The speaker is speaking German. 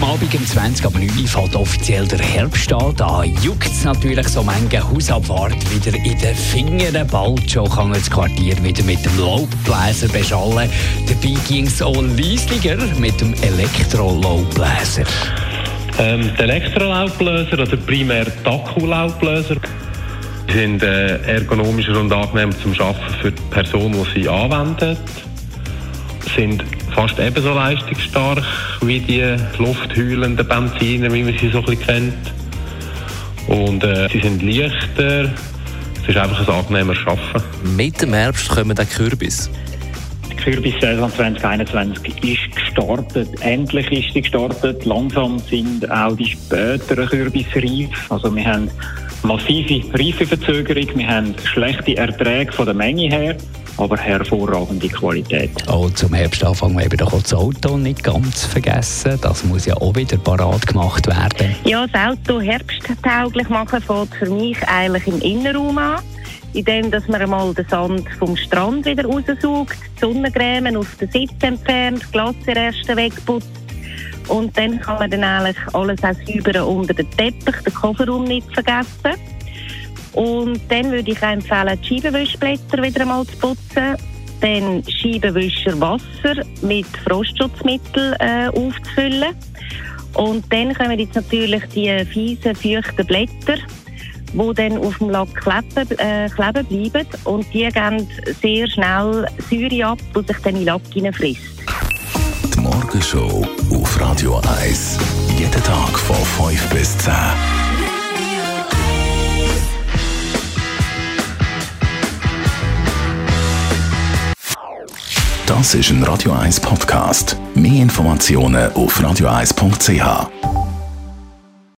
Heute Abend um 20 ab 9 Uhr fällt offiziell der Herbst an. Da juckt es natürlich so manche Hausabfahrt wieder in den Fingern. Bald schon kann das Quartier wieder mit dem Laubbläser beschallen. Dabei ging es auch leislicher mit dem Elektro-Laubbläser. Ähm, Elektrolaubbläser oder primär die Akkulaubbläser sind äh, ergonomischer und angenehmer zum Arbeiten für die Person, die sie anwendet. Sind fast ebenso leistungsstark wie die lufthüllenden Benziner, wie man sie so ein kennt. Und äh, sie sind leichter. Es ist einfach ein angenehmer Arbeiten. Mit dem Herbst kommen dann Kürbis. Kürbissaison 2021 ist gestartet. Endlich ist sie gestartet. Langsam sind auch die späteren Kürbisse reif. Also wir haben massive Reifeverzögerung, wir haben schlechte Erträge von der Menge her, aber hervorragende Qualität. Auch zum Herbstanfang eben doch auch das Auto nicht ganz vergessen. Das muss ja auch wieder parat gemacht werden. Ja, das Auto herbsttauglich machen fängt für mich eigentlich im Innenraum an. Indem, dass man einmal den Sand vom Strand wieder raussaugt, die Sonnencreme auf den Sitz entfernt, die Glassereste wegputzt. Und dann kann man dann eigentlich alles auch säubern unter den Teppich, den Kofferraum nicht vergessen. Und dann würde ich empfehlen, die Scheibenwischblätter wieder einmal zu putzen. Dann Scheibenwischer Wasser mit Frostschutzmittel äh, aufzufüllen. Und dann kommen jetzt natürlich die fiesen, feuchten Blätter, die dann auf dem Lack kleben, äh, kleben bleiben. Und die geben sehr schnell Säure ab, die sich dann in den Lack hineinfrisst. Die Morgenshow auf Radio 1. Jeden Tag von 5 bis 10. Das ist ein Radio 1 Podcast. Mehr Informationen auf radio1.ch.